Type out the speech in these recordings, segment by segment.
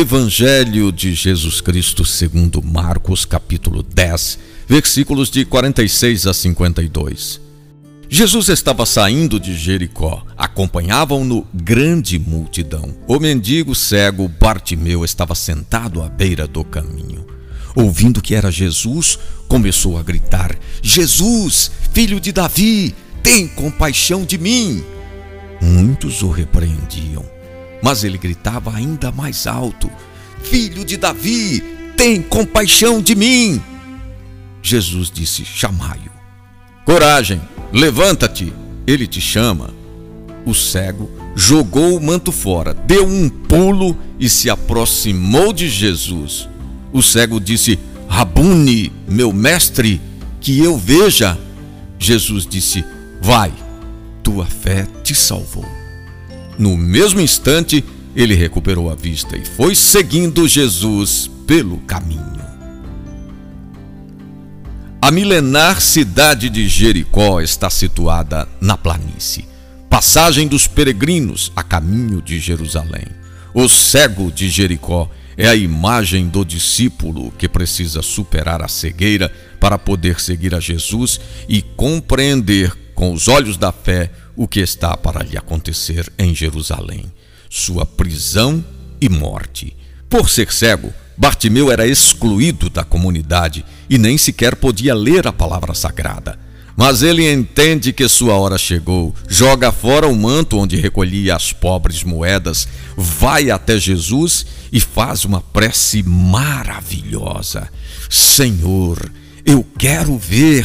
Evangelho de Jesus Cristo segundo Marcos, capítulo 10, versículos de 46 a 52. Jesus estava saindo de Jericó. Acompanhavam-no grande multidão. O mendigo cego Bartimeu estava sentado à beira do caminho. Ouvindo que era Jesus, começou a gritar: Jesus, filho de Davi, tem compaixão de mim. Muitos o repreendiam mas ele gritava ainda mais alto: Filho de Davi, tem compaixão de mim. Jesus disse: Chamai-o. Coragem, levanta-te, ele te chama. O cego jogou o manto fora, deu um pulo e se aproximou de Jesus. O cego disse: Rabuni, meu mestre, que eu veja. Jesus disse: Vai, tua fé te salvou. No mesmo instante, ele recuperou a vista e foi seguindo Jesus pelo caminho. A milenar cidade de Jericó está situada na planície, passagem dos peregrinos a caminho de Jerusalém. O cego de Jericó é a imagem do discípulo que precisa superar a cegueira para poder seguir a Jesus e compreender com os olhos da fé o que está para lhe acontecer em Jerusalém, sua prisão e morte. Por ser cego, Bartimeu era excluído da comunidade e nem sequer podia ler a palavra sagrada. Mas ele entende que sua hora chegou, joga fora o manto onde recolhia as pobres moedas, vai até Jesus e faz uma prece maravilhosa: Senhor, eu quero ver.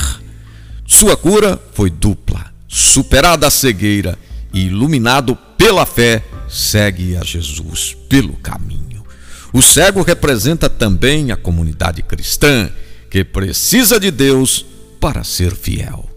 Sua cura foi dupla superada a cegueira e iluminado pela fé, segue a Jesus pelo caminho. O cego representa também a comunidade cristã que precisa de Deus para ser fiel.